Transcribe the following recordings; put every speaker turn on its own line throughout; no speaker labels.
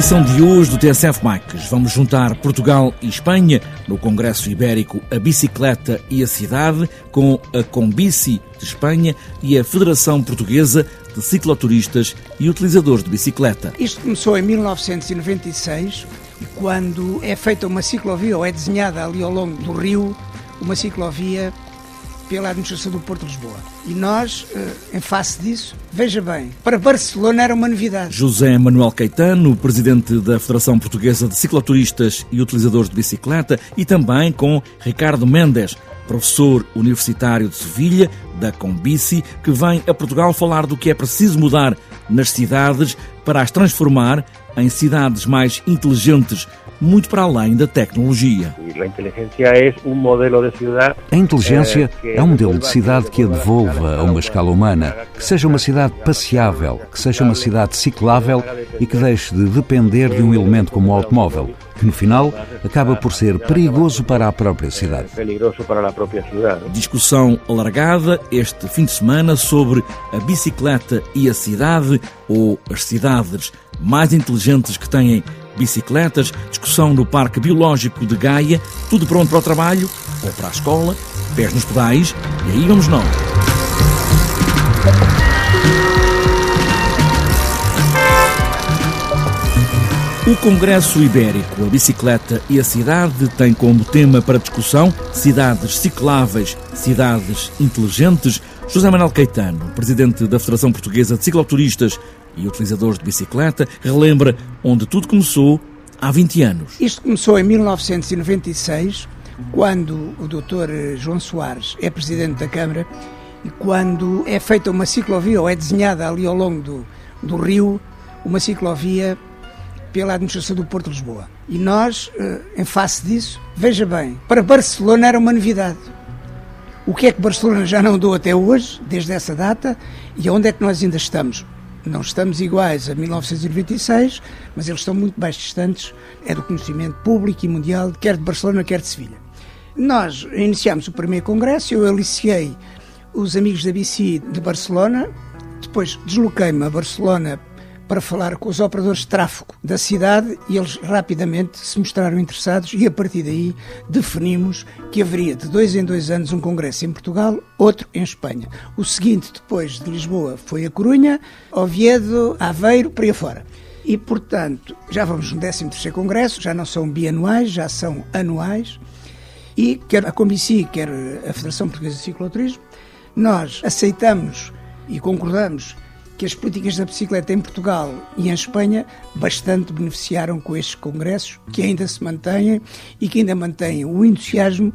edição de hoje do TSF Bikes, vamos juntar Portugal e Espanha no Congresso Ibérico A Bicicleta e a Cidade com a Combici de Espanha e a Federação Portuguesa de Cicloturistas e Utilizadores de Bicicleta.
Isto começou em 1996, quando é feita uma ciclovia, ou é desenhada ali ao longo do rio, uma ciclovia pela administração do Porto de Lisboa. E nós, eh, em face disso, veja bem, para Barcelona era uma novidade.
José Manuel Caetano, presidente da Federação Portuguesa de Cicloturistas e Utilizadores de Bicicleta, e também com Ricardo Mendes, professor universitário de Sevilha, da Combici, que vem a Portugal falar do que é preciso mudar nas cidades para as transformar em cidades mais inteligentes, muito para além da tecnologia.
A inteligência é um modelo de cidade.
A inteligência é um modelo de cidade que a devolva a uma escala humana, que seja uma cidade passeável, que seja uma cidade ciclável e que deixe de depender de um elemento como o automóvel, que no final acaba por ser perigoso para a própria cidade.
Peligroso para a própria cidade.
Discussão alargada este fim de semana sobre a bicicleta e a cidade ou as cidades mais inteligentes que têm bicicletas, discussão no Parque Biológico de Gaia, tudo pronto para o trabalho ou para a escola, pés nos pedais, e aí vamos nós. O Congresso Ibérico, a Bicicleta e a Cidade tem como tema para discussão cidades cicláveis, cidades inteligentes. José Manuel Caetano, presidente da Federação Portuguesa de Cicloturistas e utilizadores de bicicleta, relembra onde tudo começou há 20 anos.
Isto começou em 1996, quando o Dr. João Soares é presidente da Câmara e quando é feita uma ciclovia, ou é desenhada ali ao longo do, do rio, uma ciclovia pela administração do Porto de Lisboa. E nós, eh, em face disso, veja bem, para Barcelona era uma novidade. O que é que Barcelona já não deu até hoje, desde essa data, e onde é que nós ainda estamos? Não estamos iguais a 1996, mas eles estão muito mais distantes, é do conhecimento público e mundial, quer de Barcelona, quer de Sevilha. Nós iniciamos o primeiro congresso, eu aliciei os amigos da BC de Barcelona, depois desloquei-me a Barcelona para falar com os operadores de tráfego da cidade e eles rapidamente se mostraram interessados e a partir daí definimos que haveria de dois em dois anos um congresso em Portugal, outro em Espanha. O seguinte, depois de Lisboa, foi a Corunha, Oviedo, Aveiro, por aí fora. E, portanto, já vamos no 13º Congresso, já não são bianuais, já são anuais. E quer a Comici, quer a Federação Portuguesa de Cicloturismo, nós aceitamos e concordamos que as políticas da bicicleta em Portugal e em Espanha bastante beneficiaram com estes congressos, que ainda se mantêm e que ainda mantêm o entusiasmo,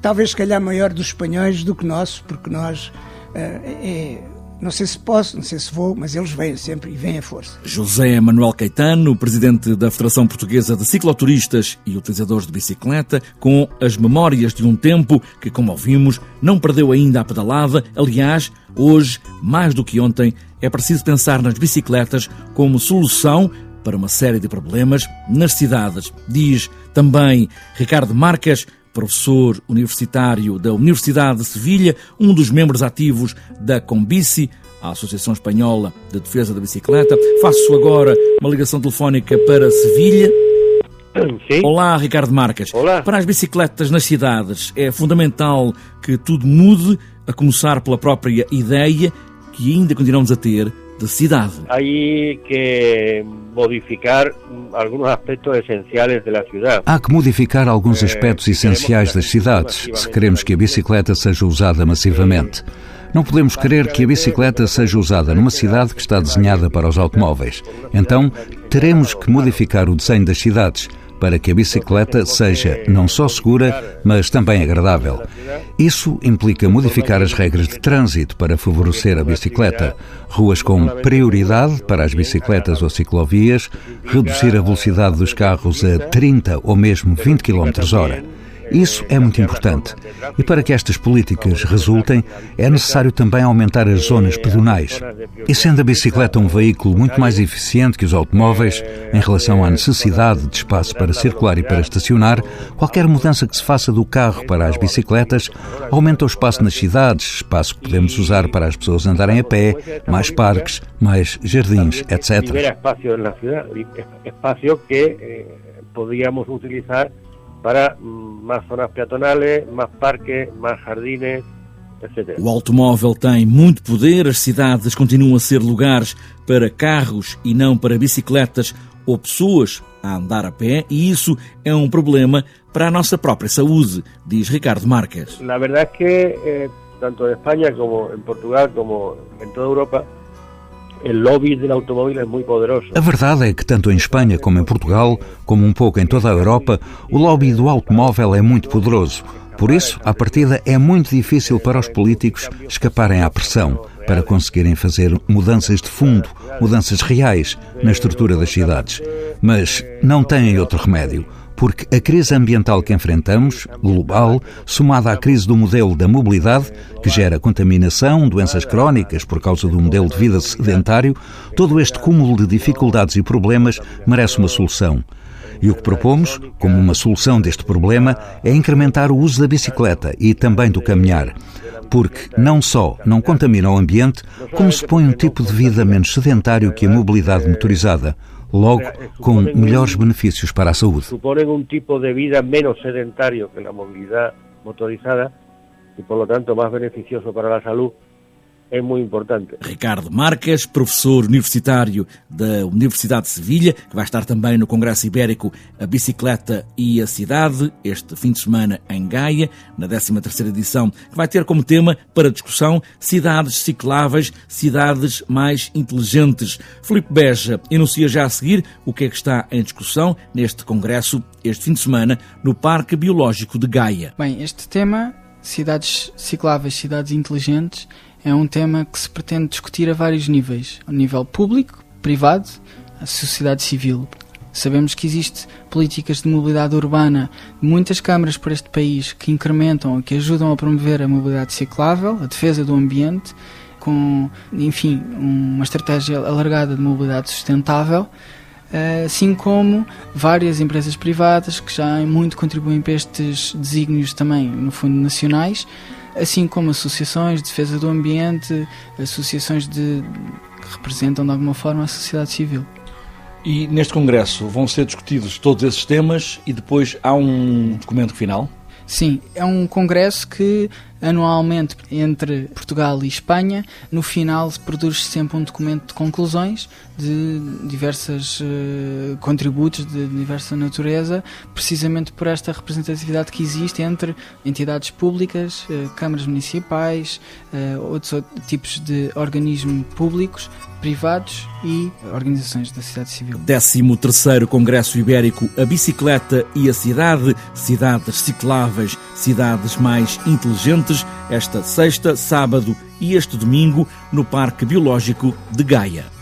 talvez se calhar maior dos espanhóis do que nosso, porque nós uh, é não sei se posso, não sei se vou, mas eles vêm sempre e vêm a força.
José Manuel Caetano, presidente da Federação Portuguesa de Cicloturistas e Utilizadores de Bicicleta, com as memórias de um tempo que, como ouvimos, não perdeu ainda a pedalada. Aliás, hoje, mais do que ontem, é preciso pensar nas bicicletas como solução para uma série de problemas nas cidades, diz também Ricardo Marques, professor universitário da Universidade de Sevilha, um dos membros ativos da Combici, a Associação Espanhola de Defesa da Bicicleta. Faço agora uma ligação telefónica para Sevilha.
Sim.
Olá, Ricardo Marques.
Olá.
Para as bicicletas nas cidades é fundamental que tudo mude, a começar pela própria ideia que ainda continuamos a ter de cidade.
Hay que modificar alguns aspectos essenciais da cidade.
Há que modificar alguns aspectos essenciais das cidades, se queremos que a bicicleta seja usada massivamente. Não podemos querer que a bicicleta seja usada numa cidade que está desenhada para os automóveis. Então, teremos que modificar o desenho das cidades para que a bicicleta seja não só segura, mas também agradável. Isso implica modificar as regras de trânsito para favorecer a bicicleta, ruas com prioridade para as bicicletas ou ciclovias, reduzir a velocidade dos carros a 30 ou mesmo 20 km/h. Isso é muito importante. E para que estas políticas resultem, é necessário também aumentar as zonas pedonais. E sendo a bicicleta um veículo muito mais eficiente que os automóveis em relação à necessidade de espaço para circular e para estacionar, qualquer mudança que se faça do carro para as bicicletas aumenta o espaço nas cidades, espaço que podemos usar para as pessoas andarem a pé, mais parques, mais jardins, etc.
Eh, podíamos utilizar para mais zonas peatonais, mais parques, mais jardines, etc.
O automóvel tem muito poder, as cidades continuam a ser lugares para carros e não para bicicletas ou pessoas a andar a pé, e isso é um problema para a nossa própria saúde, diz Ricardo Marques.
Na verdade é que, eh, tanto em Espanha como em Portugal, como em toda a Europa, o lobby do automóvel é muito poderoso.
A verdade é que tanto em Espanha como em Portugal, como um pouco em toda a Europa, o lobby do automóvel é muito poderoso. Por isso, à partida, é muito difícil para os políticos escaparem à pressão para conseguirem fazer mudanças de fundo, mudanças reais na estrutura das cidades. Mas não têm outro remédio porque a crise ambiental que enfrentamos, global, somada à crise do modelo da mobilidade, que gera contaminação, doenças crónicas por causa do modelo de vida sedentário, todo este cúmulo de dificuldades e problemas merece uma solução. E o que propomos, como uma solução deste problema, é incrementar o uso da bicicleta e também do caminhar. Porque não só não contamina o ambiente, como se põe um tipo de vida menos sedentário que a mobilidade motorizada logo com melhores benefícios para a saúde.
Suponem um tipo de vida menos sedentário que a mobilidade motorizada e, por lo tanto, mais beneficioso para a saúde é muito importante.
Ricardo Marques, professor universitário da Universidade de Sevilha, que vai estar também no Congresso Ibérico A Bicicleta e a Cidade, este fim de semana em Gaia, na 13ª edição, que vai ter como tema para discussão cidades cicláveis, cidades mais inteligentes. Filipe Beja enuncia já a seguir o que é que está em discussão neste Congresso, este fim de semana, no Parque Biológico de Gaia.
Bem, este tema, cidades cicláveis, cidades inteligentes, é um tema que se pretende discutir a vários níveis: ao nível público, privado, a sociedade civil. Sabemos que existe políticas de mobilidade urbana de muitas câmaras por este país que incrementam, que ajudam a promover a mobilidade ciclável, a defesa do ambiente, com, enfim, uma estratégia alargada de mobilidade sustentável, assim como várias empresas privadas que já muito contribuem para estes desígnios também, no fundo, nacionais, assim como associações de defesa do ambiente, associações de, que representam de alguma forma a sociedade civil.
E neste Congresso vão ser discutidos todos esses temas e depois há um documento final?
Sim, é um congresso que anualmente entre Portugal e Espanha, no final produz sempre um documento de conclusões de diversos uh, contributos de diversa natureza, precisamente por esta representatividade que existe entre entidades públicas, uh, câmaras municipais, uh, outros tipos de organismos públicos, privados e organizações da sociedade civil.
13º Congresso Ibérico A Bicicleta e a Cidade, cidades cicláveis, cidades mais inteligentes, esta sexta, sábado e este domingo no Parque Biológico de Gaia.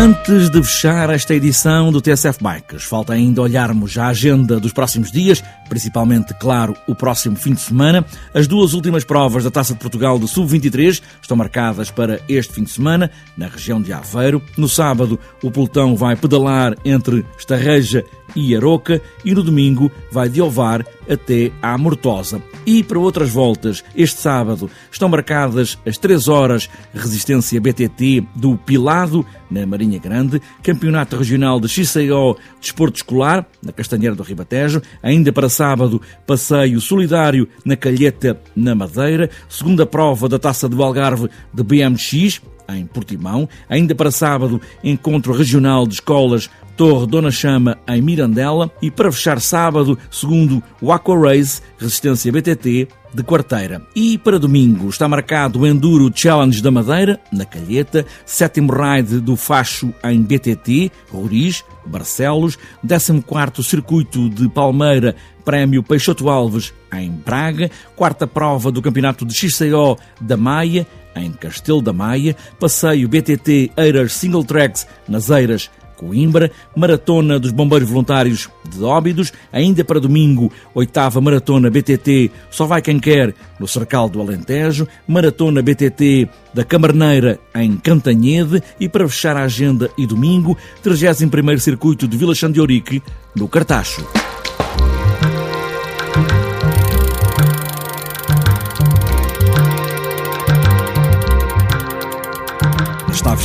Antes de fechar esta edição do TSF Bikes, falta ainda olharmos a agenda dos próximos dias, principalmente, claro, o próximo fim de semana. As duas últimas provas da Taça de Portugal de Sub-23 estão marcadas para este fim de semana, na região de Aveiro. No sábado, o pelotão vai pedalar entre Estarreja e Aroca e no domingo vai de Ovar até à Mortosa. E para outras voltas, este sábado estão marcadas as 3 horas Resistência BTT do Pilado, na Marinha Grande, Campeonato Regional de XCO Desporto Escolar, na Castanheira do Ribatejo, ainda para sábado, Passeio Solidário na Calheta, na Madeira, segunda prova da Taça do Algarve de BMX, em Portimão. Ainda para sábado, encontro regional de escolas Torre Dona Chama, em Mirandela. E para fechar sábado, segundo o Aqua Race, Resistência BTT, de quarteira. E para domingo está marcado o Enduro Challenge da Madeira, na Calheta, sétimo ride do Facho em BTT, Roriz, Barcelos, 14 Circuito de Palmeira, Prémio Peixoto Alves em Braga, quarta prova do Campeonato de XCO da Maia, em Castelo da Maia, passeio BTT Eiras Single Tracks nas Eiras Coimbra, Maratona dos Bombeiros Voluntários de Óbidos, ainda para domingo, oitava Maratona BTT Só Vai Quem Quer, no Cercal do Alentejo, Maratona BTT da Camarneira, em Cantanhede, e para fechar a agenda e domingo, 31º Circuito de Vila Xandiorique, no Cartacho.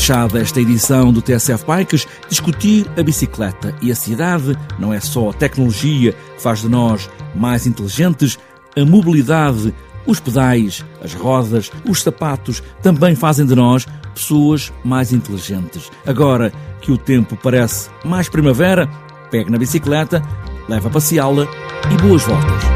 Fechada esta edição do TSF Bikes. Discutir a bicicleta e a cidade não é só a tecnologia que faz de nós mais inteligentes, a mobilidade, os pedais, as rodas, os sapatos também fazem de nós pessoas mais inteligentes. Agora que o tempo parece mais primavera, pegue na bicicleta, leva a passeá-la e boas voltas.